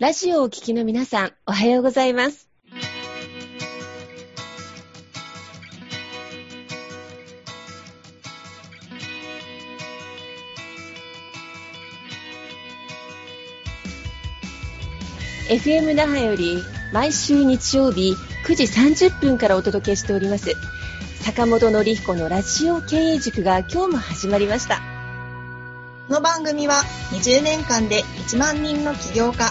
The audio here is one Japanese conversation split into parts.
ラジオをお聞きの皆さん、おはようございます。FM 那覇より毎週日曜日9時30分からお届けしております坂本典彦のラジオ経営塾が今日も始まりましたこの番組は20年間で1万人の起業家、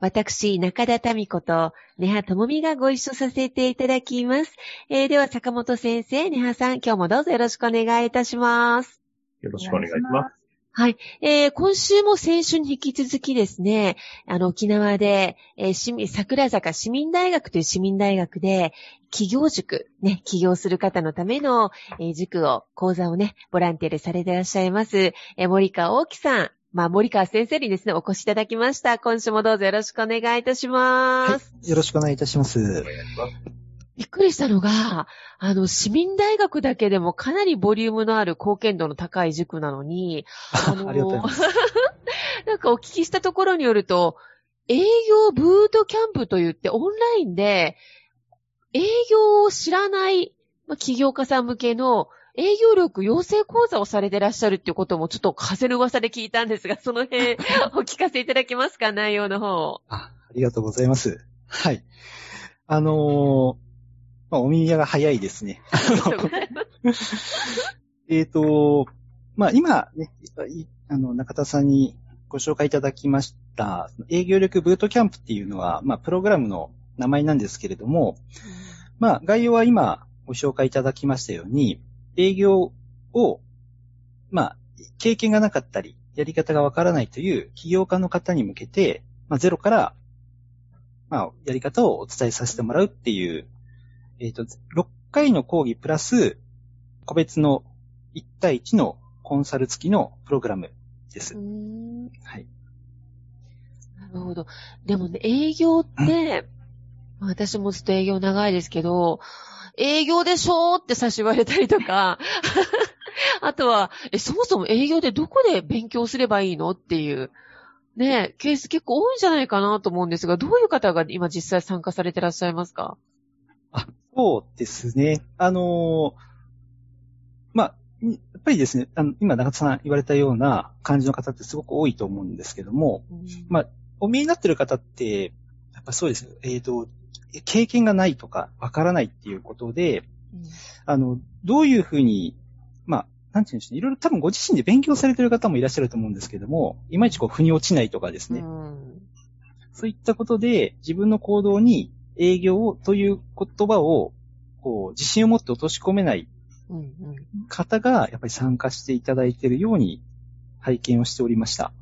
私、中田民子と、根葉智美がご一緒させていただきます。えー、では、坂本先生、根葉さん、今日もどうぞよろしくお願いいたします。よろしくお願いします。はい。えー、今週も先週に引き続きですね、あの、沖縄で、えー、市民、桜坂市民大学という市民大学で、企業塾、ね、起業する方のための、えー塾を、講座をね、ボランティアでされていらっしゃいます、えー森川大樹さん、まあ、森川先生にですね、お越しいただきました。今週もどうぞよろしくお願いいたします。よろしくお願いいたします。お願いします。びっくりしたのが、あの、市民大学だけでもかなりボリュームのある貢献度の高い塾なのに、あのーありがとうございます。なんかお聞きしたところによると、営業ブートキャンプと言ってオンラインで営業を知らないまあ起業家さん向けの営業力養成講座をされてらっしゃるっていうこともちょっと風の噂で聞いたんですが、その辺お聞かせいただけますか？内容の方。あありがとうございます。はい。あのーまあ、お耳が早いですね。えっと、まあ、今ね、いあの、中田さんにご紹介いただきました、営業力ブートキャンプっていうのは、まあ、プログラムの名前なんですけれども、まあ、概要は今ご紹介いただきましたように、営業を、まあ、経験がなかったり、やり方がわからないという起業家の方に向けて、まあ、ゼロから、まあ、やり方をお伝えさせてもらうっていう、えっ、と、6回の講義プラス、個別の1対1のコンサル付きのプログラムです。うーんはい。なるほど。でもね、営業って、まあ私もずっと営業長いですけど、営業でしょーって最初言われたりとか、あとは、え、そもそも営業でどこで勉強すればいいのっていう、ね、ケース結構多いんじゃないかなと思うんですが、どういう方が今実際参加されてらっしゃいますか？あ、そうですね。あのーまあ、やっぱりですね、あの、今中田さん言われたような感じの方ってすごく多いと思うんですけども、まあお見えになってる方って、やっぱそうですね、えっ、と、経験がないとか、わからないっていうことで、うんあの、どういうふうに、まあ、なんていうんでしょうね、いろいろ多分ご自身で勉強されてる方もいらっしゃると思うんですけども、いまいちこう、腑に落ちないとかですね、うんそういったことで、自分の行動に営業をという言葉を、こう、自信を持って落とし込めない方が、やっぱり参加していただいているように、拝見をしておりました。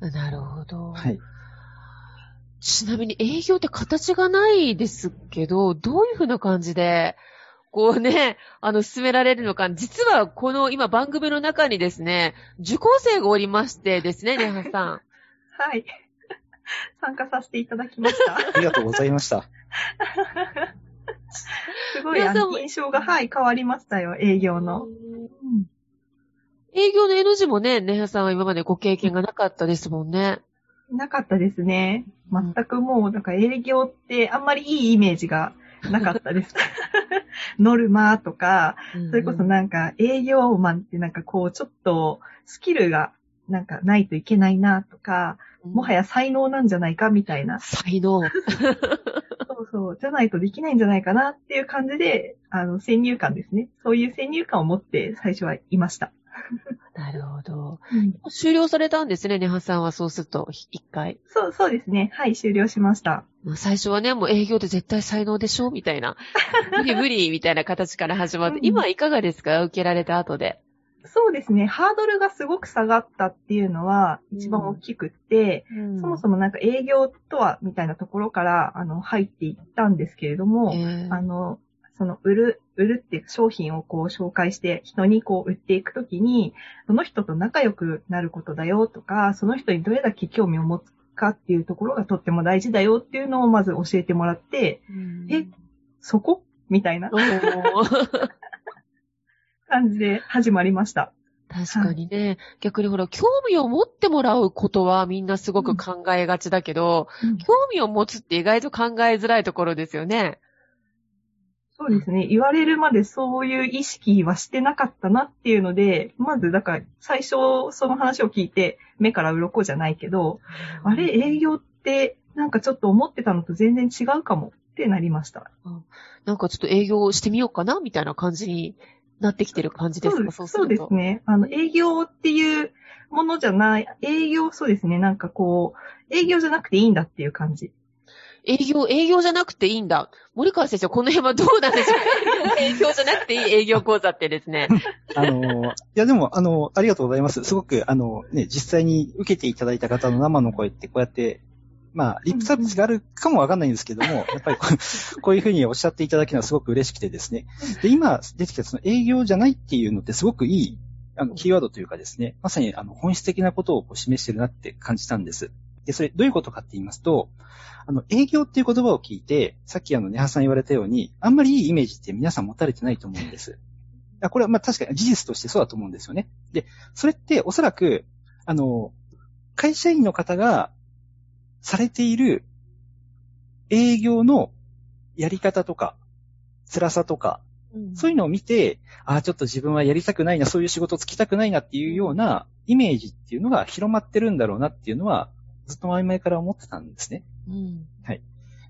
なるほど。はい。ちなみに営業って形がないですけど、どういうふうな感じで、こうね、あの、進められるのか。実は、この今番組の中にですね、受講生がおりましてですね、ネハさん。はい。参加させていただきました。ありがとうございました。すごい、あの、印象が、はい、変わりましたよ、営業の。うん営業の N 字もね、ネハさんは今までご経験がなかったですもんね。なかったですね。全くもう、だから営業ってあんまりいいイメージがなかったです。ノルマとか、それこそなんか営業マンってなんかこうちょっとスキルがなんかないといけないなとか、もはや。や才能なんじゃないかみたいな、才能。そうそう、じゃないとできないんじゃないかなっていう感じで、あの、先入観ですね。そういう先入観を持って最初はいました。なるほど。終了されたんですね、ネハさんはそうすると、一回。そう、そうですね。はい、終了しました。まあ最初はね、もう営業で絶対才能でしょ？みたいな。無理無理みたいな形から始まって、うん今いかがですか？受けられた後で。そうですね。ハードルがすごく下がったっていうのは一番大きくって、そもそもなんか営業とはみたいなところから、あの、入っていったんですけれども、えーあの、その売る、売るっていう商品をこう紹介して人にこう売っていくときに、その人と仲良くなることだよとか、その人にどれだけ興味を持つかっていうところがとっても大事だよっていうのをまず教えてもらって、えそこ？みたいな 感じで始まりました。確かにね。逆にほら、興味を持ってもらうことはみんなすごく考えがちだけど、興味を持つって意外と考えづらいところですよね。そうですね。言われるまでそういう意識はしてなかったなっていうので、まずだから最初その話を聞いて目から鱗じゃないけど、あれ？営業ってなんかちょっと思ってたのと全然違うかもってなりました。なんかちょっと営業してみようかなみたいな感じになってきてる感じですか？そうそうですね。あの、営業っていうものじゃない、営業、そうですね。なんかこう、営業じゃなくていいんだっていう感じ。営業、営業じゃなくていいんだ。森川先生、この辺はどうなんでしょう営業じゃなくていい営業講座ってですね。あの、いやでも、あの、ありがとうございます。すごく、あの、ね、実際に受けていただいた方の生の声ってこうやって、まあ、リップサービスがあるかもわかんないんですけども、やっぱりこう こういうふうにおっしゃっていただけるのはすごく嬉しくてですね。で、今出てきたその営業じゃないっていうのってすごくいい、あの、キーワードというかですね、まさにあの、本質的なことをこう示してるなって感じたんです。で、それどういうことかって言いますと、あの、営業っていう言葉を聞いて、さっきあの、ネハさん言われたように、あんまりいいイメージって皆さん持たれてないと思うんです。あこれはまあ確かに事実としてそうだと思うんですよね。で、それっておそらく、あの、会社員の方がされている営業のやり方とか、辛さとか、そういうのを見て、ああ、ちょっと自分はやりたくないな、そういう仕事つきたくないなっていうようなイメージっていうのが広まってるんだろうなっていうのは、ずっと前々から思ってたんですね。うん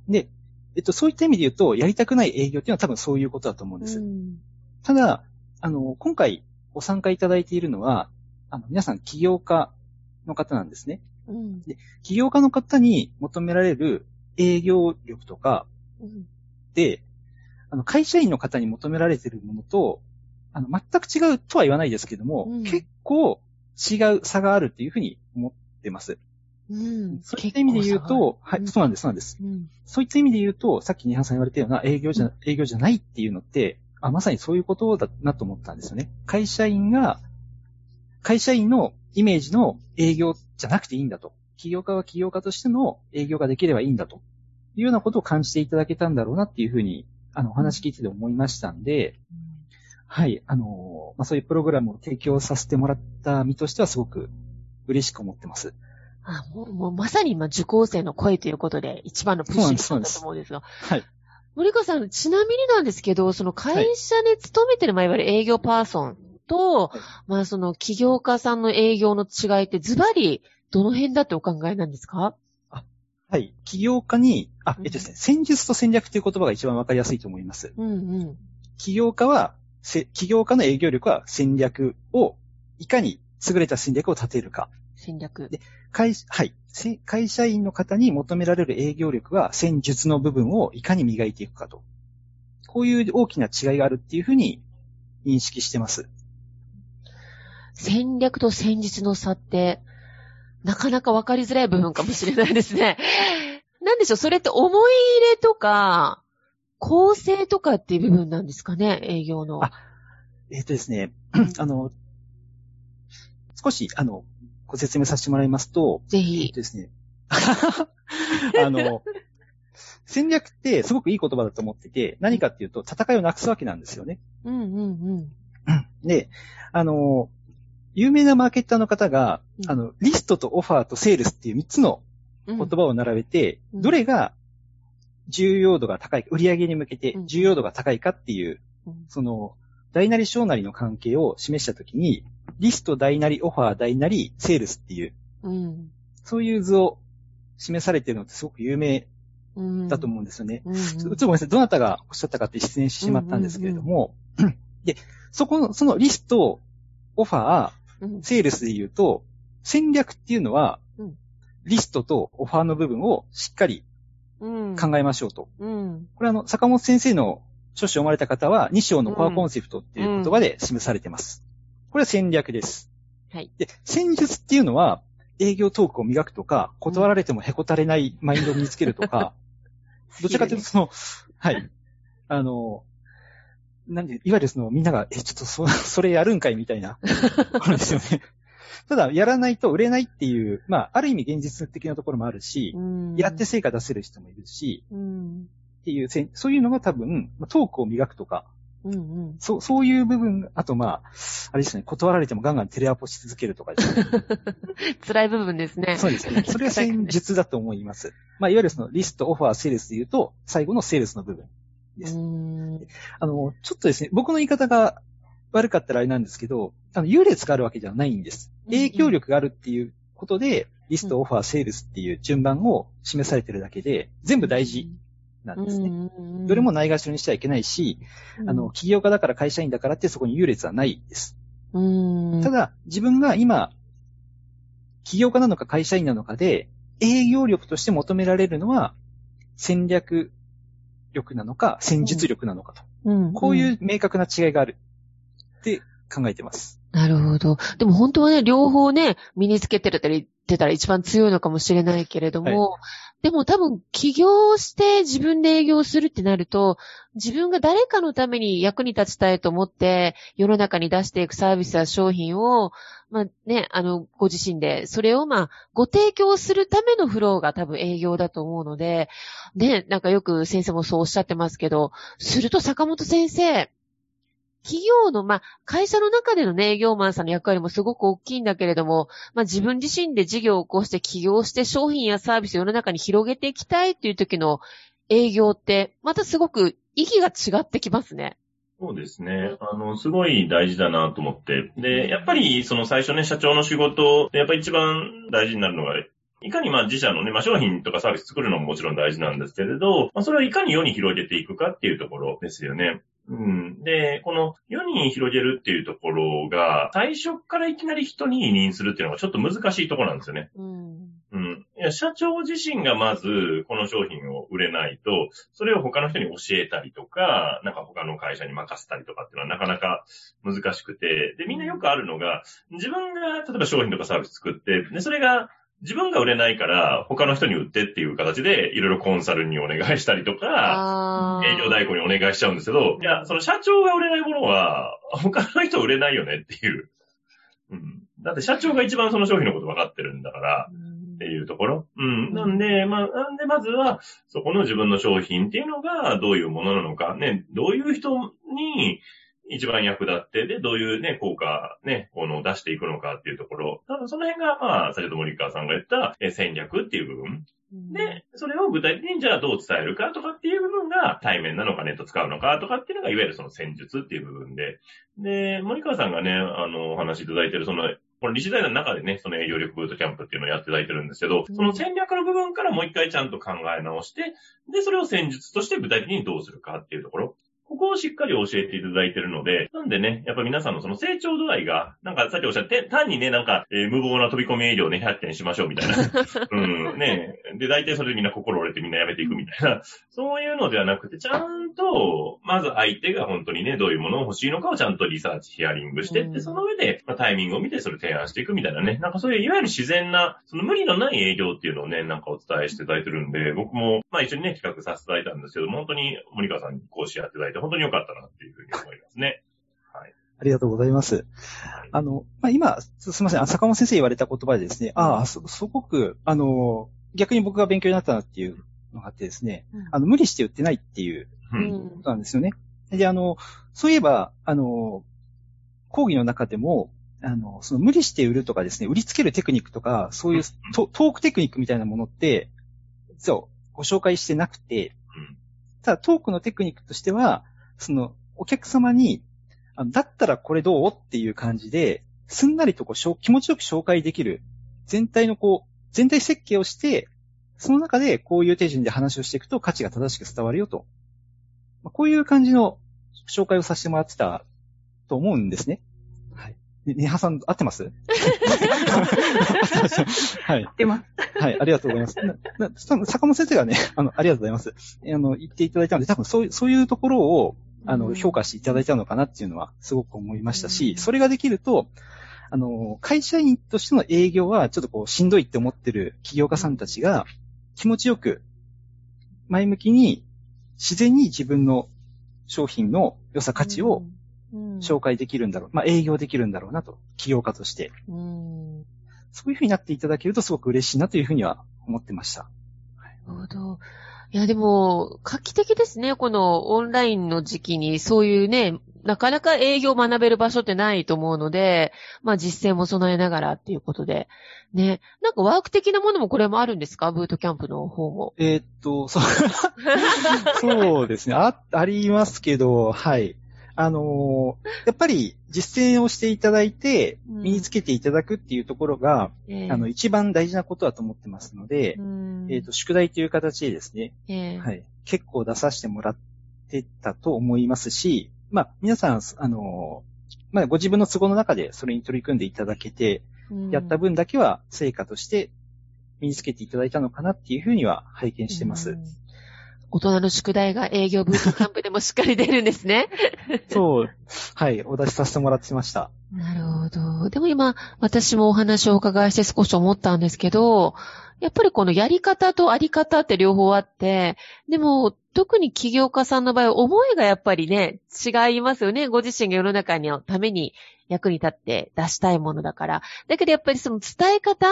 で、えっと、そういった意味で言うと、やりたくない営業っていうのは多分そういうことだと思うんです。うんただ、あの、今回ご参加いただいているのは、あの、皆さん起業家の方なんですね。うん起業家の方に求められる営業力とかうんで、あの、会社員の方に求められているものと、あの、全く違うとは言わないですけども、うん結構違う差があるっていうふうに思ってます。うんそういった意味で言うと、はい、うんそうなんです、そうなんです。うんそういった意味で言うと、さっきニハンさん言われたような営業じゃ、営業じゃないっていうのって、あ、まさにそういうことだなと思ったんですよね。会社員が、会社員のイメージの営業じゃなくていいんだと。起業家は起業家としての営業ができればいいんだと。いうようなことを感じていただけたんだろうなっていうふうに、あの、お話聞いてて思いましたんで、はい、あの、まあ、そういうプログラムを提供させてもらった身としてはすごく嬉しく思ってます。あもうもうまさに今、受講生の声ということで、一番のプッシュになったと思うんですが。はい。森川さん、ちなみになんですけど、その会社に勤めてる、まあ、いわゆる営業パーソンと、はいまあ、その起業家さんの営業の違いって、ズバリ、どの辺だってお考えなんですか？はい。起業家に、あう、んえっとですね、戦術と戦略という言葉が一番わかりやすいと思います。うんうん。起業家は、せ起業家の営業力は戦略を、いかに優れた戦略を立てるか。戦略。で会、はい。せ会社員の方に求められる営業力は戦術の部分をいかに磨いていくかと。こういう大きな違いがあるっていうふうに認識してます。戦略と戦術の差って、なかなかわかりづらい部分かもしれないですね。なんでしょう、それって思い入れとか、構成とかっていう部分なんですかね、営業の。あえっ、とですね、あの、少し、あの、ご説明させてもらいますと、ぜひと。ですね。あの、戦略ってすごくいい言葉だと思ってて、何かっていうと戦いをなくすわけなんですよね。うんうんうん。で、あの、有名なマーケッターの方が、うんあの、リストとオファーとセールスっていう3つのうん言葉を並べて、うんどれが重要度が高い、売上に向けてうん重要度が高いかっていう、うんその、大なり小なりの関係を示したときに、リスト大なりオファー大なりセールスっていう、うん。そういう図を示されているのってすごく有名うん。だと思うんですよね。うんうん。ちょっとごめんなさい。どなたがおっしゃったかって失念してしまったんですけれども、で、そこの、そのリスト、オファー、うんセールスで言うと、戦略っていうのはうん、リストとオファーの部分をしっかりうん。考えましょうと。うん。これあの、坂本先生の著書を読まれた方は、2章のコアコンセプトっていう言葉で示されてます。これは戦略です。はい。で、戦術っていうのは、営業トークを磨くとか、断られてもへこたれないマインドを身につけるとか、どちらかというと、その、はい。あの、なんで、いわゆるそのみんなが、え、ちょっとそ、それやるんかいみたいな、ところですよね。ただ、やらないと売れないっていう、まあ、ある意味現実的なところもあるし、うんやって成果出せる人もいるし、うん。っていうそういうのが多分、まあトークを磨くとか、うんうん。そう、そういう部分が、あとまあ、あれですね、断られてもガンガンテレアポし続けるとかですね。辛い部分ですね。そうですね。それは戦術だと思います。まあ、いわゆるそのリスト、オファー、セールスで言うと、最後のセールスの部分です。うん。あの、ちょっとですね、僕の言い方が悪かったらあれなんですけど、あの、優劣があるわけじゃないんです。うん影響力があるっていうことで、リスト、オファー、セールスっていう順番を示されてるだけで、全部大事なんですね。ねどれもないがしろにしちゃいけないし、あの、、起業家だから会社員だからってそこに優劣はないです。うん。ただ、自分が今、起業家なのか会社員なのかで、営業力として求められるのは、戦略力なのか、戦術力なのかと。うん、こういう明確な違いがあるって考えてます。なるほど。でも本当はね、両方ね、身につけてたり、てたら一番強いのかもしれないけれども、でも多分起業して自分で営業するってなると、自分が誰かのために役に立ちたいと思って、世の中に出していくサービスや商品を、まあね、あの、ご自身で、それをまあ、ご提供するためのフローが多分営業だと思うので、ね、なんかよく先生もそうおっしゃってますけど、すると坂本先生、企業の、まあ、会社の中でのね、営業マンさんの役割もすごく大きいんだけれども、まあ、自分自身で事業を起こして起業して商品やサービスを世の中に広げていきたいっていう時の営業って、またすごく意義が違ってきますね。そうですね。あの、すごい大事だなと思って。で、やっぱり、その最初ね、社長の仕事、やっぱり一番大事になるのが、いかにまあ自社のね、まあ商品とかサービス作るのももちろん大事なんですけれど、まあそれをいかに世に広げていくかっていうところですよね。うん。で、この世に広げるっていうところが、最初からいきなり人に委任するっていうのがちょっと難しいところなんですよね。うん。うん。いや、社長自身がまず、この商品を売れないと、それを他の人に教えたりとか、なんか他の会社に任せたりとかっていうのはなかなか難しくて、で、みんなよくあるのが、自分が、例えば商品とかサービス作って、で、それが、自分が売れないから、他の人に売ってっていう形で、いろいろコンサルにお願いしたりとか、営業代行にお願いしちゃうんですけど、いや、その社長が売れないものは、他の人売れないよねっていう。うん。だって社長が一番その商品のこと分かってるんだから、っていうところ。うん。なんで、まあ、なんでまずは、そこの自分の商品っていうのがどういうものなのか、ね、どういう人に一番役立って、で、どういうね、効果、ね、この出していくのかっていうところ。多分その辺が、まあ、先ほど森川さんが言ったえ戦略っていう部分。で、それを具体的にじゃあどう伝えるかとかっていう部分が対面なのかネット使うのかとかっていうのがいわゆるその戦術っていう部分で。で、森川さんがね、あの、お話しいただいてるその、この理事財団の中でね、その営業力ブートキャンプっていうのをやっていただいてるんですけど、その戦略の部分からもう一回ちゃんと考え直して、で、それを戦術として具体的にどうするかっていうところ。ここをしっかり教えていただいているので、なんでね、やっぱ皆さんのその成長度合いが、なんかさっきおっしゃって、単にね、なんか、えー無謀な飛び込み営業ね、100件しましょうみたいな。うん、ねで、大体それでみんな心折れてみんなやめていくみたいな。そういうのではなくて、ちゃんと、まず相手が本当にね、どういうものを欲しいのかをちゃんとリサーチ、ヒアリングしてって、うんその上で、まあ、タイミングを見てそれを提案していくみたいなね。なんかそういう、いわゆる自然な、その無理のない営業っていうのをね、なんかお伝えしていただいてるんで、僕も、まあ一緒にね、企画させていただいたんですけど、本当に森川さんに講師やっていただいて、本当に良かったなっていうふうに思いますね。ありがとうございます。あの、まあ、今、すすみません、あ坂本先生言われた言葉でですね、ああ、す、すごく、あの、逆に僕が勉強になったなっていうのがあってですね、あの、無理して売ってないっていうう。うんんことなんですよね。で、あの、そういえば、あの、講義の中でも、あの、その無理して売るとかですね、売りつけるテクニックとか、そういうトトークテクニックみたいなものって、実はご紹介してなくてうん、ただトークのテクニックとしては、その、お客様に、あのだったらこれどうっていう感じで、すんなりとこう気持ちよく紹介できる、全体のこう、全体設計をして、その中でこういう手順で話をしていくと価値が正しく伝わるよと。まあこういう感じの紹介をさせてもらってたと思うんですね。はい。ね、ねはさん、合ってます？はい。出ます。はい、ありがとうございます。多分坂本先生がね、あの、ありがとうございます。あの、言っていただいたので、多分そういう、そういうところを、あの、うん評価していただいたのかなっていうのは、すごく思いましたし、うんそれができると、あの、会社員としての営業は、ちょっとこう、しんどいって思ってる起業家さんたちが、気持ちよく、前向きに、自然に自分の商品の良さ価値を紹介できるんだろう。まあ営業できるんだろうなと。企業家として。うん。そういうふうになっていただけるとすごく嬉しいなというふうには思ってました。なるほど。いや、でも、画期的ですね。このオンラインの時期に、そういうね、なかなか営業を学べる場所ってないと思うので、まあ実践も備えながらっていうことで。ね。なんかワーク的なものもこれもあるんですか？ブートキャンプの方も。えーっと、そう、そうですね。あ、ありますけど、はい。あのーやっぱり実践をしていただいて、うん。身につけていただくっていうところが、ええ。あの、一番大事なことだと思ってますので、うん。えーっと、宿題という形でですね、ええ。はい。結構出させてもらってたと思いますし、まあ、皆さん、あのーまあ、ご自分の都合の中でそれに取り組んでいただけて、うん。やった分だけは成果として身につけていただいたのかなっていうふうには拝見してます。うん大人の宿題が営業ブートキャンプでもしっかり出るんですね。そう、はい、お出しさせてもらってました。なるほど。でも今、私もお話をお伺いして少し思ったんですけど、やっぱりこのやり方とあり方って両方あって、でも、特に起業家さんの場合、思いがやっぱりね、違いますよね。ご自身が世の中のために役に立って出したいものだから。だけどやっぱりその伝え方、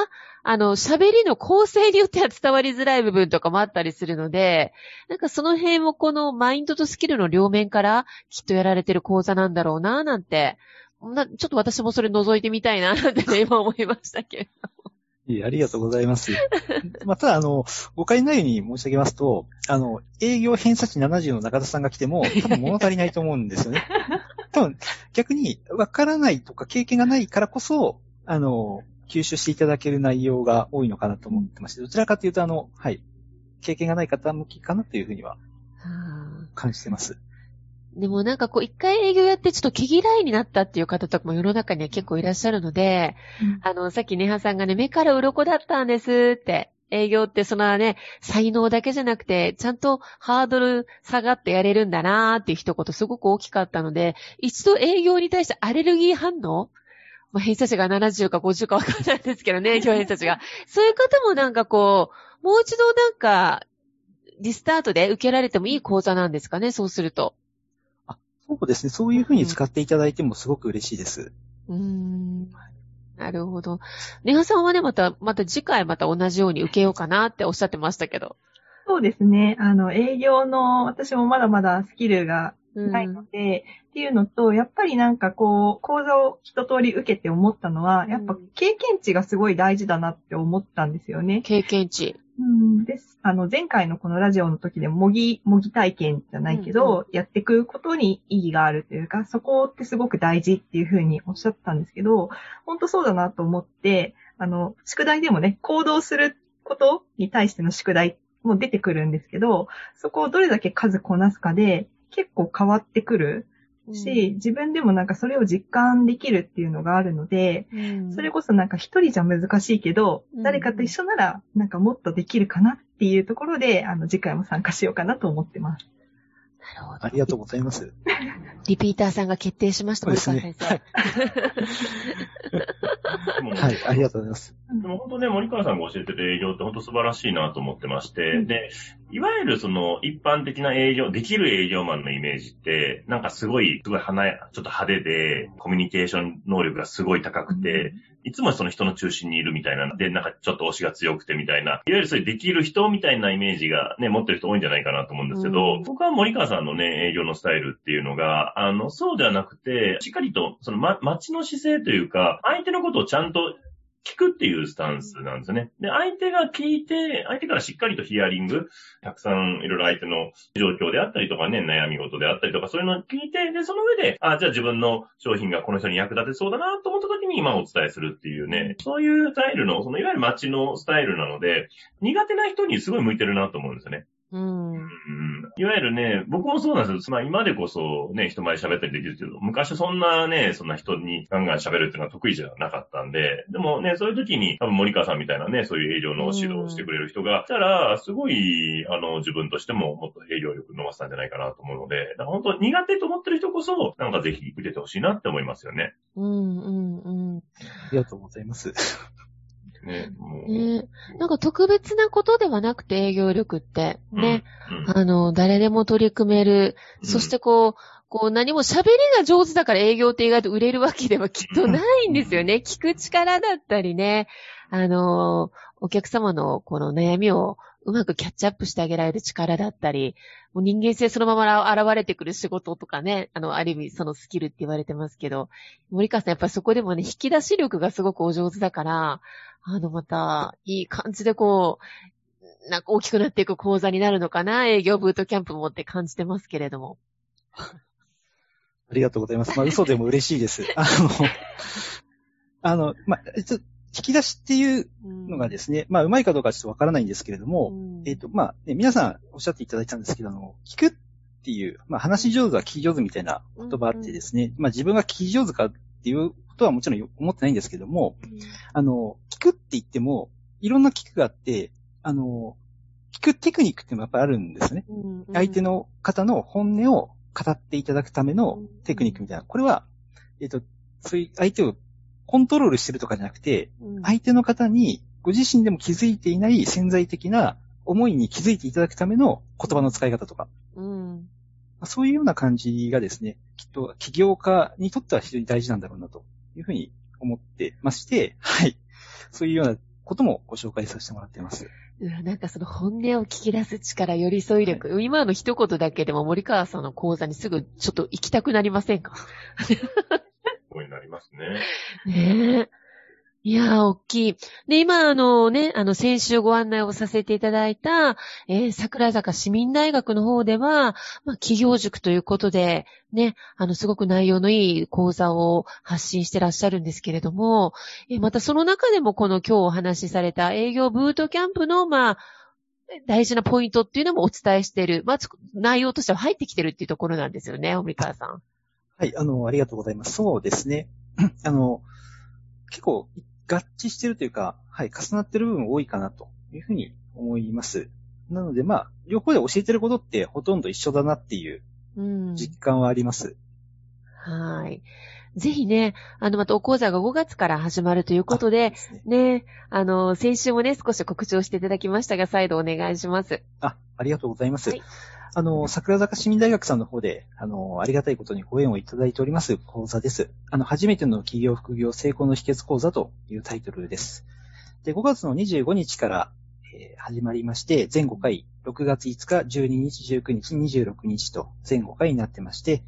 あの、喋りの構成によっては伝わりづらい部分とかもあったりするので、なんかその辺もこのマインドとスキルの両面からきっとやられてる講座なんだろうな、なんてなちょっと私もそれ覗いてみたいな、なんてね、今思いましたけどいえありがとうございます。まあ、ただ、あの、誤解ないように申し上げますと、あの、営業偏差値70の中田さんが来ても、多分物足りないと思うんですよね。多分、逆に、わからないとか経験がないからこそ、あの、吸収していただける内容が多いのかなと思ってまして、どちらかというと、あの、はい、経験がない方向きかなというふうにはど。感じてます。でもなんかこう一回営業やってちょっと毛嫌いになったっていう方とかも世の中には結構いらっしゃるので、あの、さっきネハさんがね、目から鱗だったんですって。営業ってそのね、才能だけじゃなくて、ちゃんとハードル下がってやれるんだなーっていう一言すごく大きかったので、一度営業に対してアレルギー反応？まあ、偏差値が70か50かわかんないですけどね、営業偏差値が。そういう方もなんかこう、もう一度なんか、リスタートで受けられてもいい講座なんですかね、そうすると。そうですね。そういうふうに使っていただいてもすごく嬉しいです。うーん。なるほど。ネハさんはね、また、また次回また同じように受けようかなっておっしゃってましたけど。そうですね。あの、営業の、私もまだまだスキルがうんないので、っていうのと、やっぱりなんかこう、講座を一通り受けて思ったのは、やっぱ経験値がすごい大事だなって思ったんですよね。経験値。うん、です。あの、前回のこのラジオの時で模擬、模擬体験じゃないけど、やっていくことに意義があるというか、そこってすごく大事っていうふうにおっしゃったんですけど、本当そうだなと思って、あの、宿題でもね、行動することに対しての宿題も出てくるんですけど、そこをどれだけ数こなすかで、結構変わってくるし、自分でもなんかそれを実感できるっていうのがあるので、うんそれこそなんか一人じゃ難しいけど、うん誰かと一緒ならなんかもっとできるかなっていうところで、あの、次回も参加しようかなと思ってます。なるほどありがとうございます。リピーターさんが決定しました、森川ね先生。はい、ありがとうございます。でも本当ね、森川さんが教えてる営業って本当素晴らしいなと思ってまして、で、いわゆるその一般的な営業、できる営業マンのイメージって、なんかすごい、すごい華や、ちょっと派手で、コミュニケーション能力がすごい高くて、いつもその人の中心にいるみたいな、で、なんかちょっと推しが強くてみたいな、いわゆるそういうできる人みたいなイメージがね、持ってる人多いんじゃないかなと思うんですけど、うん。僕は森川さんのね、営業のスタイルっていうのが、あの、そうではなくて、しっかりと、その、ま、待ちの姿勢というか、相手のことをちゃんと聞くっていうスタンスなんですね。で、相手が聞いて、相手からしっかりとヒアリング、たくさんいろいろ相手の状況であったりとかね、悩み事であったりとか、そういうのを聞いて、で、その上で、あ、じゃあ自分の商品がこの人に役立てそうだなと思った時に、今お伝えするっていうね、そういうスタイルの、そのいわゆる街のスタイルなので、苦手な人にすごい向いてるなと思うんですよね。うん。うんいわゆるね、僕もそうなんですよ。まあ今でこそね、人前喋ったりできるけど、昔そんなね、そんな人にガンガン喋るっていうのは得意じゃなかったんで、でもね、そういう時に多分森川さんみたいなね、そういう営業の指導をしてくれる人がいたら、すごい、あの、自分としてももっと営業力伸ばせたんじゃないかなと思うので、だから本当苦手と思ってる人こそ、なんかぜひ受けてほしいなって思いますよね。うん、うん、うん。ありがとうございます。ね。ねなんか特別なことではなくて営業力って、ね。。うんあの、誰でも取り組める。うんそしてこう、こう何も喋りが上手だから営業って意外と売れるわけではきっとないんですよね。聞く力だったりね。あの、お客様のこの悩みをうまくキャッチアップしてあげられる力だったり、もう人間性そのまま現れてくる仕事とかね、あの、ある意味そのスキルって言われてますけど、森川さんやっぱりそこでもね、引き出し力がすごくお上手だから、あの、また、いい感じでこう、なんか大きくなっていく講座になるのかな、営業ブートキャンプもって感じてますけれども。ありがとうございます。まあ、嘘でも嬉しいです。あの、あの、まあ、ちょっと引き出しっていうのがですね、まあ、うまいかどうかちょっとわからないんですけれども、うんえっ、と、まあ、ね、皆さんおっしゃっていただいたんですけど、あの、聞くっていう、まあ、話し上手は聞き上手みたいな言葉あってですね、まあ、自分が聞き上手かっていうことはもちろん思ってないんですけども、あの、聞くって言っても、いろんな聞くがあって、あの、聞くテクニックっていうのがやっぱりあるんですね。うん相手の方の本音を語っていただくためのテクニックみたいな。これは、えっ、と、そういう相手をコントロールしてるとかじゃなくて、うん。相手の方にご自身でも気づいていない潜在的な思いに気づいていただくための言葉の使い方とか、そういうような感じがですね、きっと起業家にとっては非常に大事なんだろうなというふうに思ってまして、はい。そういうようなこともご紹介させてもらっています。なんかその本音を聞き出す力、寄り添い力。今の一言だけでも森川さんの講座にすぐちょっと行きたくなりませんか？そうになりますね。ねえ。いやー、大きい。で、今、あのね、あの、先週ご案内をさせていただいた、えー桜坂市民大学の方では、まあ、企業塾ということで、ね、あの、すごく内容のいい講座を発信してらっしゃるんですけれども、えーまたその中でもこの今日お話しされた営業ブートキャンプの、まあ、大事なポイントっていうのもお伝えしている。まあ、内容としては入ってきてるっていうところなんですよね、森川さん。はい、あの、ありがとうございます。そうですね。あの、結構合致してるというか、はい、重なってる部分多いかなというふうに思います。なので、まあ、両方で教えてることってほとんど一緒だなっていううん。実感はあります。はい。ぜひね、あの、またお講座が5月から始まるということで、ねね、あの、先週もね、少し告知をしていただきましたが、再度お願いします。あ、ありがとうございます。はいあの、桜坂市民大学さんの方で、あの、ありがたいことにご縁をいただいております講座です。あの、初めての企業副業成功の秘訣講座というタイトルです。で、5月の25日から、えー始まりまして、全5回、6月5日、12日、19日、26日と全5回になってまして、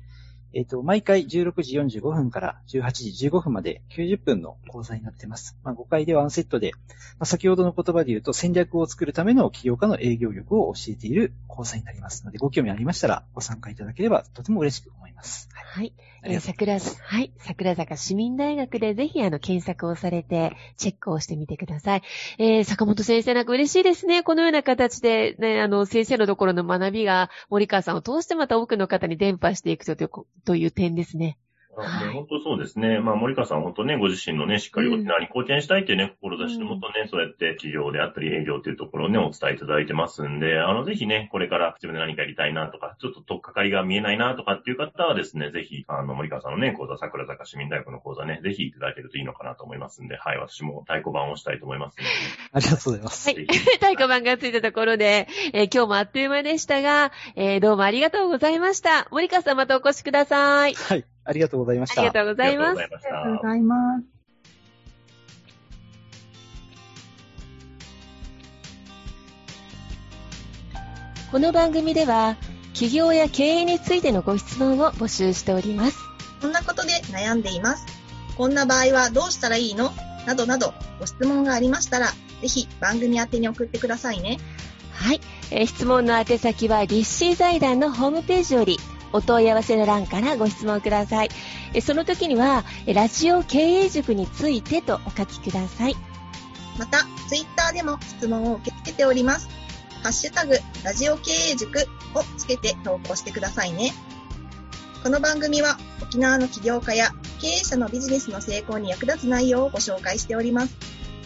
えっ、と、毎回16時45分から18時15分まで90分の講座になってます。まあ、5回でワンセットで、まあ、先ほどの言葉で言うと戦略を作るための起業家の営業力を教えている講座になりますので、ご興味ありましたらご参加いただければとても嬉しく思います。はい。えー桜、はい。桜坂市民大学でぜひ、あの、検索をされて、チェックをしてみてください。えー坂本先生なんか嬉しいですね。このような形で、ね、あの、先生のところの学びが、森川さんを通してまた多くの方に伝播していくというこ、という点ですね。本当そうですね。まあ、森川さん本当ね、ご自身のね、しっかり沖縄に貢献したいっていうね、志でもっとね、そうやって企業であったり営業っていうところをね、お伝えいただいてますんで、あの、ぜひね、これから自分で何かやりたいなとか、ちょっととっかかりが見えないなとかっていう方はですね、ぜひ、あの、森川さんのね、講座、桜坂市民大学の講座ね、ぜひいただけるといいのかなと思いますんで、はい、私も太鼓判をしたいと思いますので、ありがとうございます。はい。太鼓判がついたところで、えー今日もあっという間でしたが、えーどうもありがとうございました。森川さんまたお越しください。はい。ありがとうございました。ありがとうございますあり。がとうございます。この番組では、企業や経営についてのご質問を募集しております。こんなことで悩んでいます。こんな場合はどうしたらいいの？などなどご質問がありましたら、ぜひ番組宛てに送ってくださいね。はい。えー質問の宛先は、立志財団のホームページより、お問い合わせの欄からご質問ください。えその時には、えラジオ経営塾についてとお書きください。また、ツイッターでも質問を受け付けております。ハッシュタグ、ラジオ経営塾をつけて投稿してくださいね。この番組は沖縄の起業家や経営者のビジネスの成功に役立つ内容をご紹介しております。